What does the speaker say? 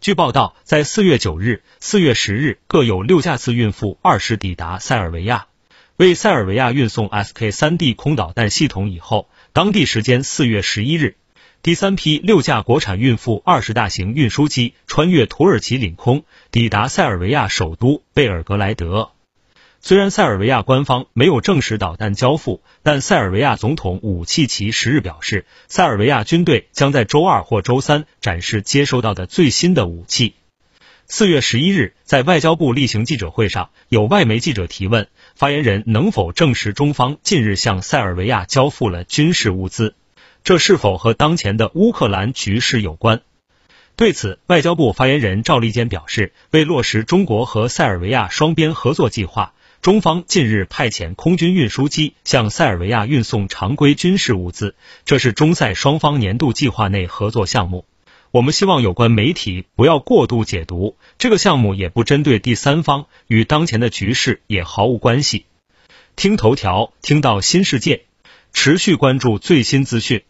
据报道，在四月九日、四月十日各有六架次运负二十抵达塞尔维亚，为塞尔维亚运送 SK 三 D 空导弹系统以后，当地时间四月十一日，第三批六架国产运负二十大型运输机穿越土耳其领空，抵达塞尔维亚首都贝尔格莱德。虽然塞尔维亚官方没有证实导弹交付，但塞尔维亚总统武契奇十日表示，塞尔维亚军队将在周二或周三展示接收到的最新的武器。四月十一日，在外交部例行记者会上，有外媒记者提问，发言人能否证实中方近日向塞尔维亚交付了军事物资？这是否和当前的乌克兰局势有关？对此，外交部发言人赵立坚表示，为落实中国和塞尔维亚双边合作计划。中方近日派遣空军运输机向塞尔维亚运送常规军事物资，这是中塞双方年度计划内合作项目。我们希望有关媒体不要过度解读，这个项目也不针对第三方，与当前的局势也毫无关系。听头条，听到新世界，持续关注最新资讯。